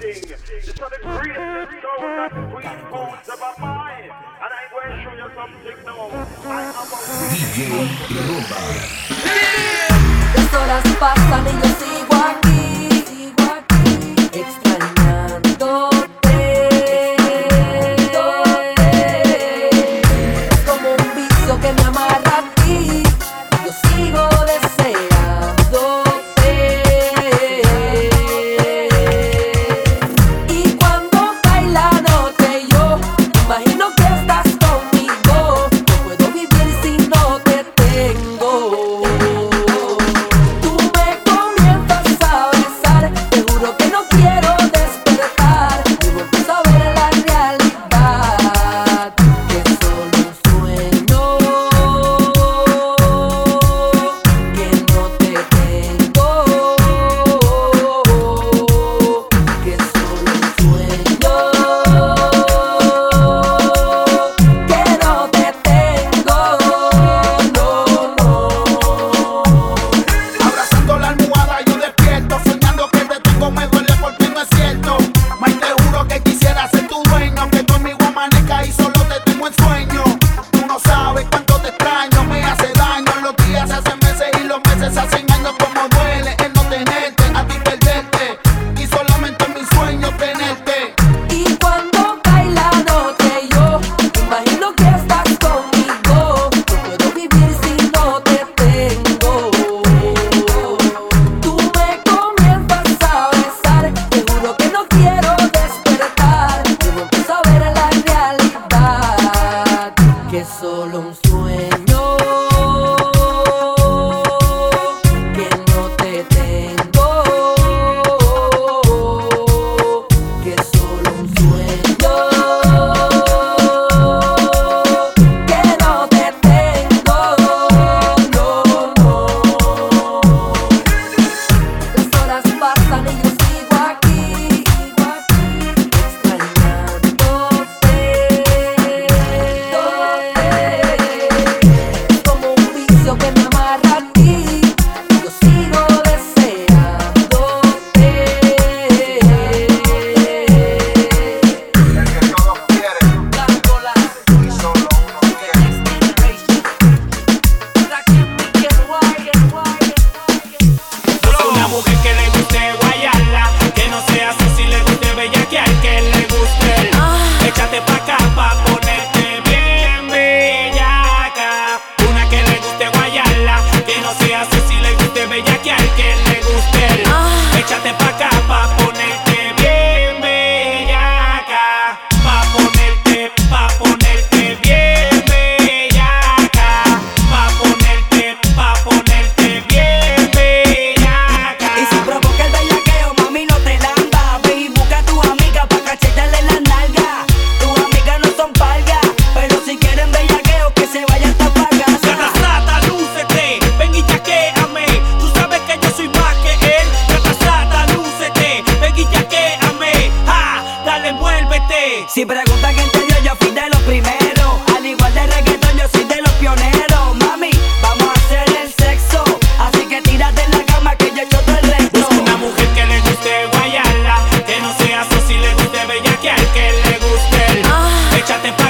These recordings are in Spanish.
sing. This are the greatest sound that sweet bones ever mine. And I'm going to show you something now. I have a DJ Rumba. Las pasan y yo sigo aquí. que le guste. Ah. Échate pa'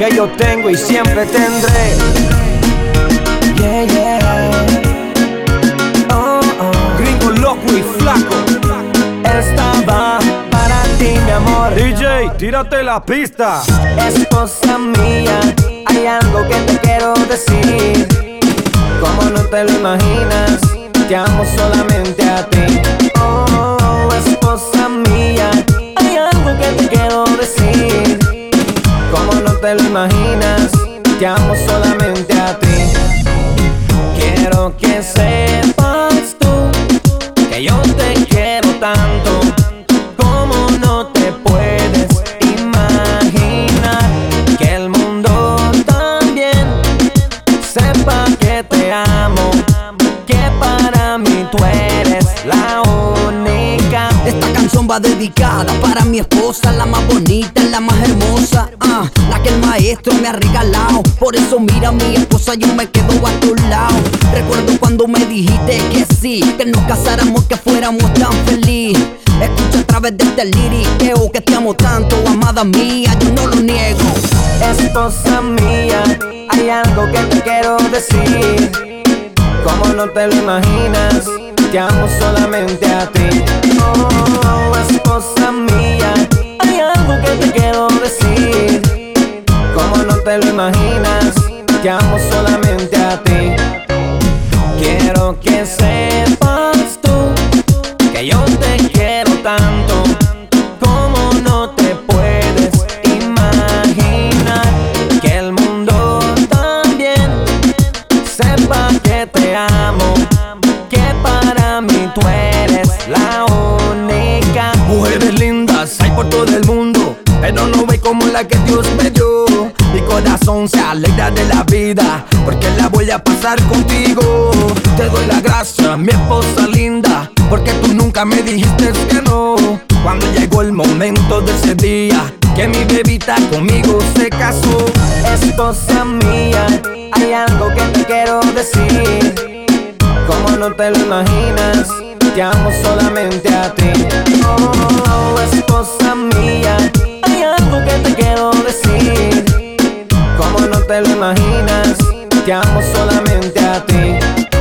que yo tengo y siempre tendré. Yeah, yeah. Oh, oh. Gringo loco y flaco. Esta va para ti, mi amor. DJ, tírate la pista. Esposa mía, hay algo que te quiero decir. Como no te lo imaginas, te amo solamente a ti. Oh, esposa mía, hay algo que te quiero decir. Como no te lo imaginas, te amo solamente a ti. Quiero que sepas tú que yo te quiero tanto. Como no te puedes imaginar que el mundo también sepa que te amo, que para mí tú eres la única. Esta canción va dedicada para mi esposa, la más bonita, la más hermosa, maestro me ha regalado. Por eso mira mi esposa, yo me quedo a tu lado. Recuerdo cuando me dijiste que sí, que nos casáramos, que fuéramos tan felices. Escucha a través de este liriqueo que te amo tanto, amada mía, yo no lo niego. Esposa mía, hay algo que te quiero decir. Como no te lo imaginas, te amo solamente a ti. Oh, esposa mía, hay algo que te quiero te lo imaginas, amo solamente nunca me dijiste que no. Cuando llegó el momento de ese día, que mi bebita conmigo se casó. Esposa mía, hay algo que te quiero decir. Como no te lo imaginas, te amo solamente a ti. Oh, esposa mía, hay algo que te quiero decir. Como no te lo imaginas, te amo solamente a ti.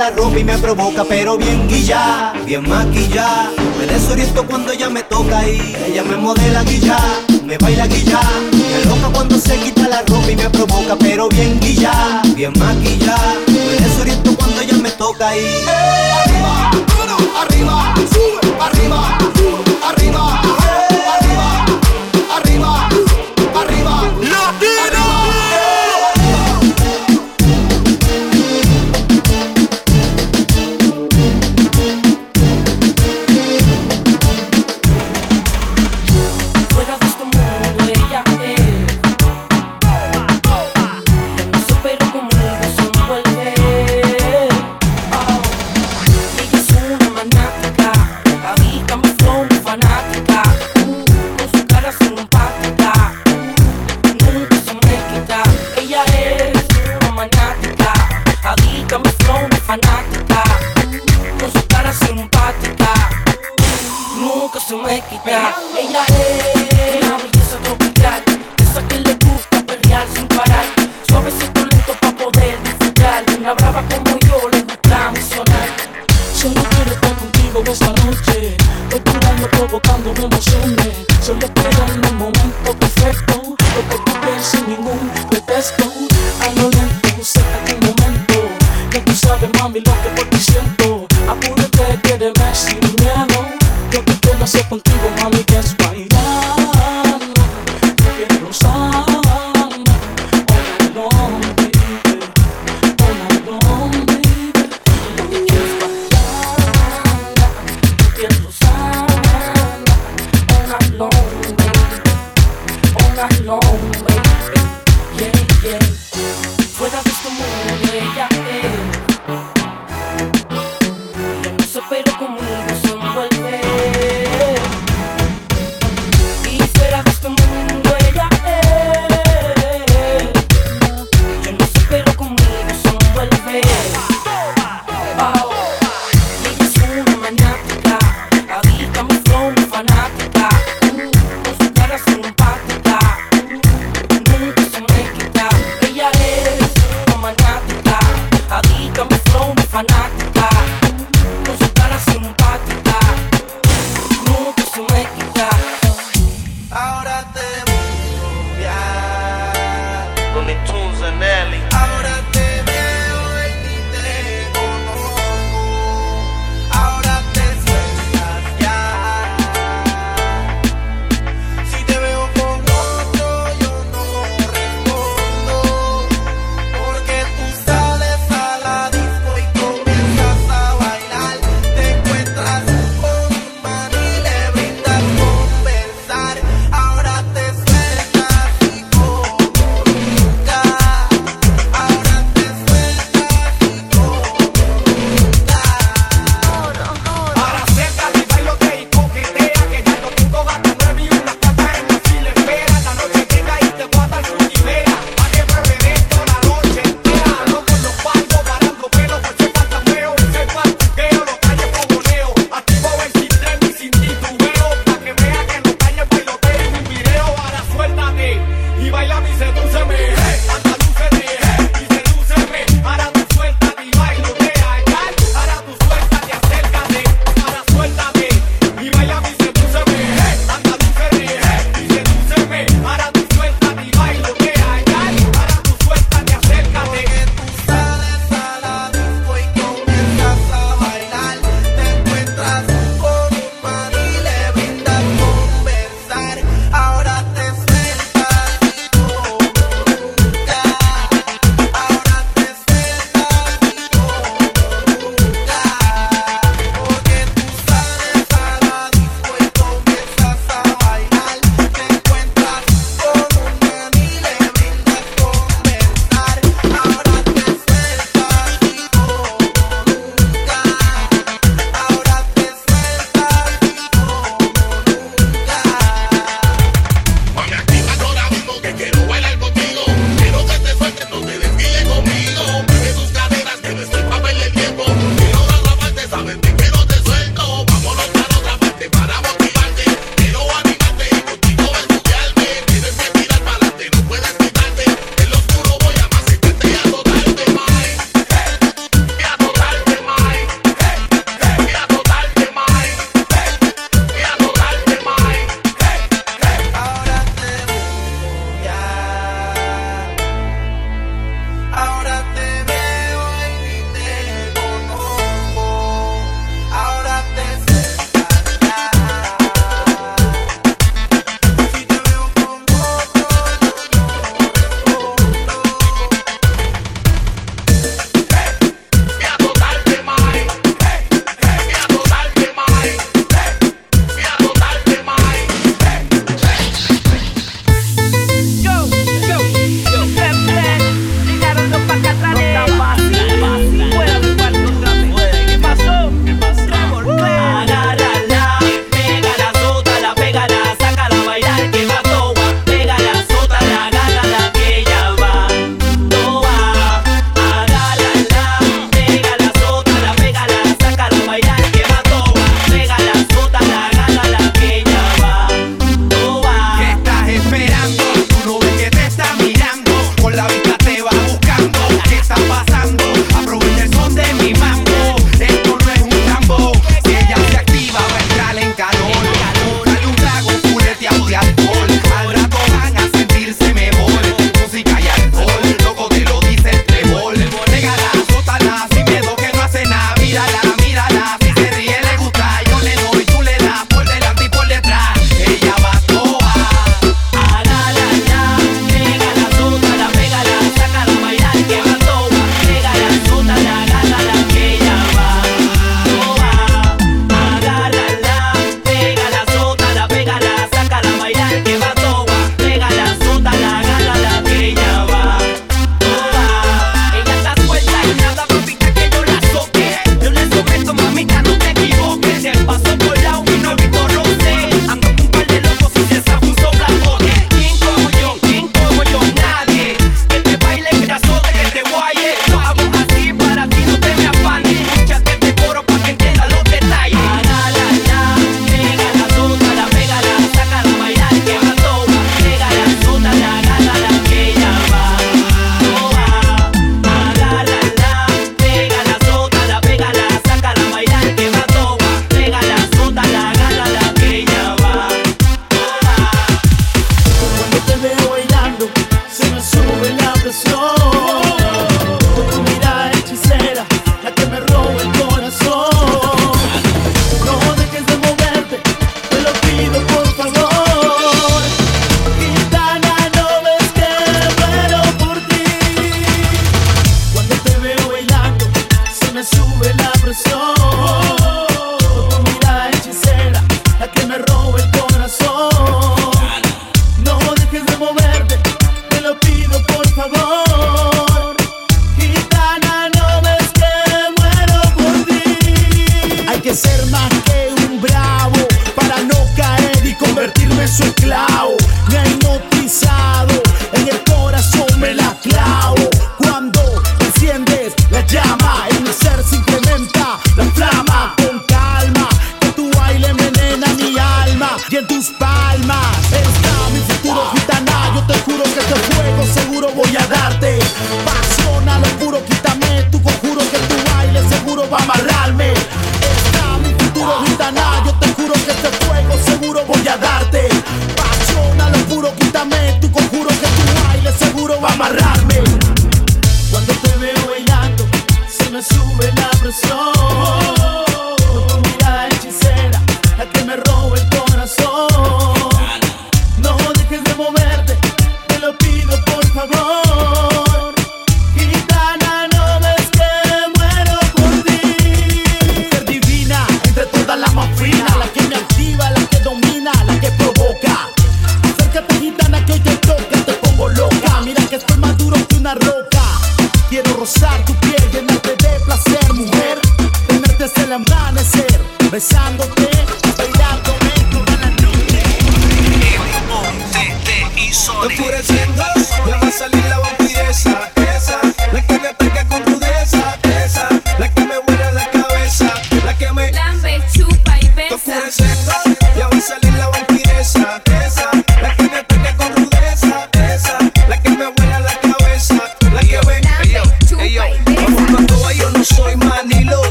la ropa y me provoca, pero bien guilla, bien maquilla. Me desoriento cuando ella me toca y ella me modela guilla, me baila guilla. Me loca cuando se quita la ropa y me provoca, pero bien guilla, bien maquilla. Me desoriento cuando ella me toca y ¡Eh! arriba, arriba, sube, arriba, arriba.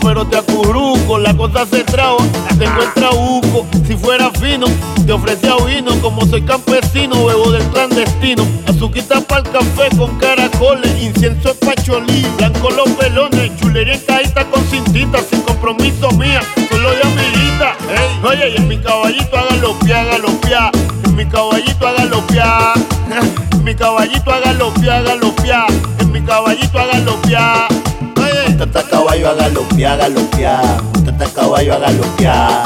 Pero te acurruco, la cosa se traba, te encuentra buco. Si fuera fino, te ofrecía vino, como soy campesino, bebo del clandestino. Azuquita para el café con caracoles, incienso es pacholí, blanco los pelones, chulería en con cintita, sin compromiso mía, solo de amiguita. Ey, oye, y en mi caballito hágalo pia, hágalo pia, en mi caballito hágalo pia, en mi caballito hágalo pia, hágalo pia, en mi caballito hágalo pia. A caballo a galopear, galopear. Montate a caballo a galopear.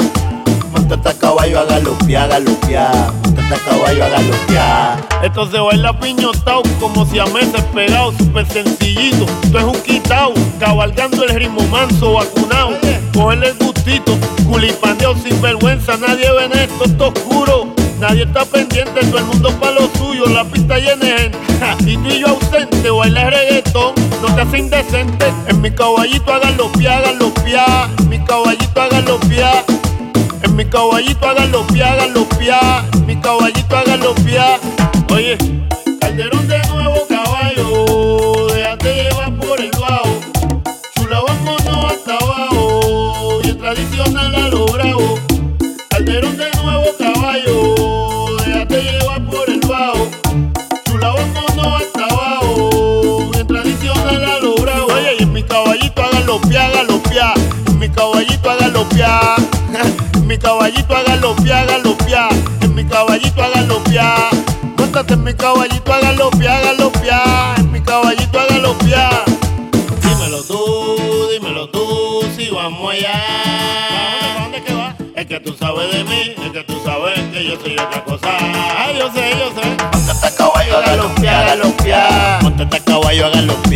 Montate a caballo a galopear, galopear. Montate a caballo a galopear. Esto se baila piñotao como si a meses pegado, súper sencillito. Esto es un quitao, cabalgando el ritmo manso, vacunado. Cogerle el gustito, culipandeo sin vergüenza, nadie ve en esto, esto oscuro. Nadie está pendiente, todo el mundo pa' lo suyo, la pista llena de gente. Y tú y yo ausente, baila reggaetón, no te hace indecente. En mi caballito hágalo pia, hágalo pia. En mi caballito hágalo pia. En mi caballito hágalo pia, hágalo pia. En mi caballito hágalo pia. Oye, Calderón de nuevo mi caballito hágalo pia. En mi caballito hágalo pia, hágalo pia. En mi caballito hágalo pia. Móntate en mi caballito hágalo pia, hágalo pia. En mi caballito hágalo pia. Dímelo tú, dímelo tú, si vamos allá. Es que tú sabes de mí, es que tú sabes que yo soy otra cosa. Ay, yo sé, yo sé. Montate a caballo a galopear, galopear. Montate a caballo a galopear.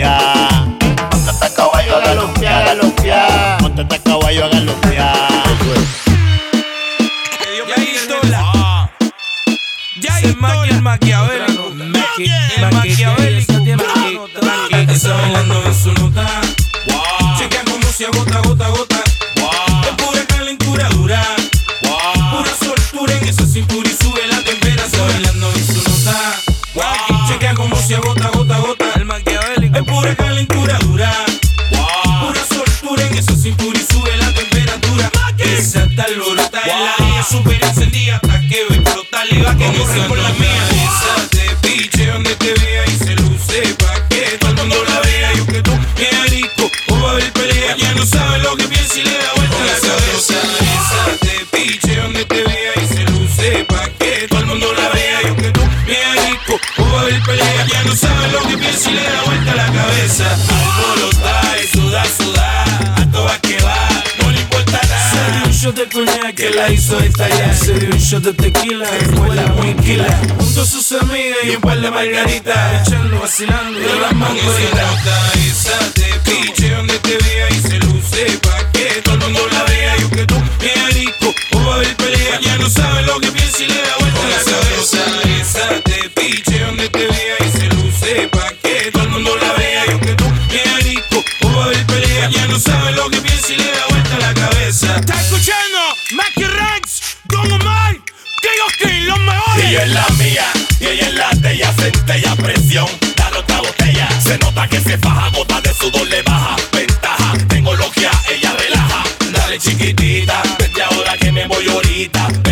De tequila, escuela muy killer. Junto a sus amigas y un par de margaritas. Echando, vacilando de las mangoritas. Esa de piche donde te vea y se luce pa'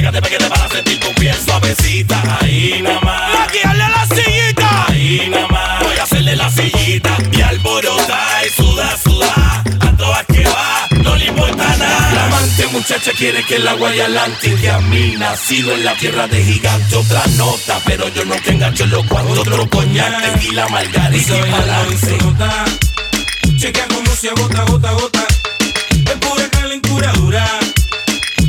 Pégate, pégate para sentir tu piel suavecita. Ahí nada más. A la sillita. Ahí nada más. Voy a hacerle la sillita y alborota y suda, suda. A todas que va, no le importa nada. La amante muchacha quiere que el agua y adelante que a mí nacido en la tierra de gigante otra nota, pero yo no te engancho en los cuantos otro coñac, tequila, margarita y pa'lante. Chequea como se agota, gota, gota. Es pura calentura dura.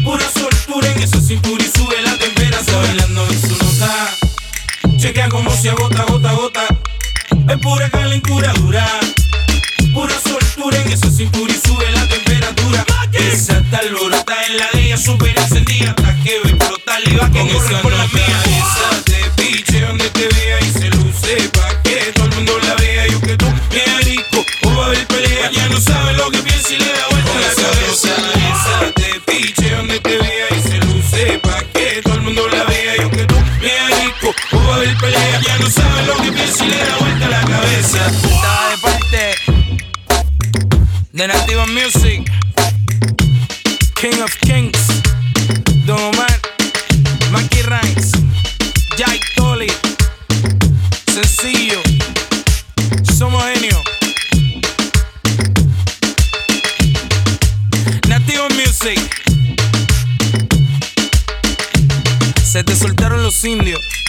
Pura soltura en esa cintura y sube la temperatura. Bailando en su nota. Chequea como se agota, gota, gota. Es pura calentura dura. Pura soltura en esa cintura y sube la temperatura. Esa tal brota en la de ella super encendida. Hasta que ve explotar y va que corre por la mía. Esa de piche donde te vea y se luce pa' que todo el mundo la vea. Yo que tú, bien rico, o va a haber pelea. Ya no sabe lo que piensa y le da a haber pelea. Ya no sabe lo que piensa y le da vuelta la cabeza. Estaba de parte de Nativa Music, King of Kings, Don Omar, Mackie Ranks, Jake Tolly, sencillo, somos genio. Nativa Music, se te soltaron los indios.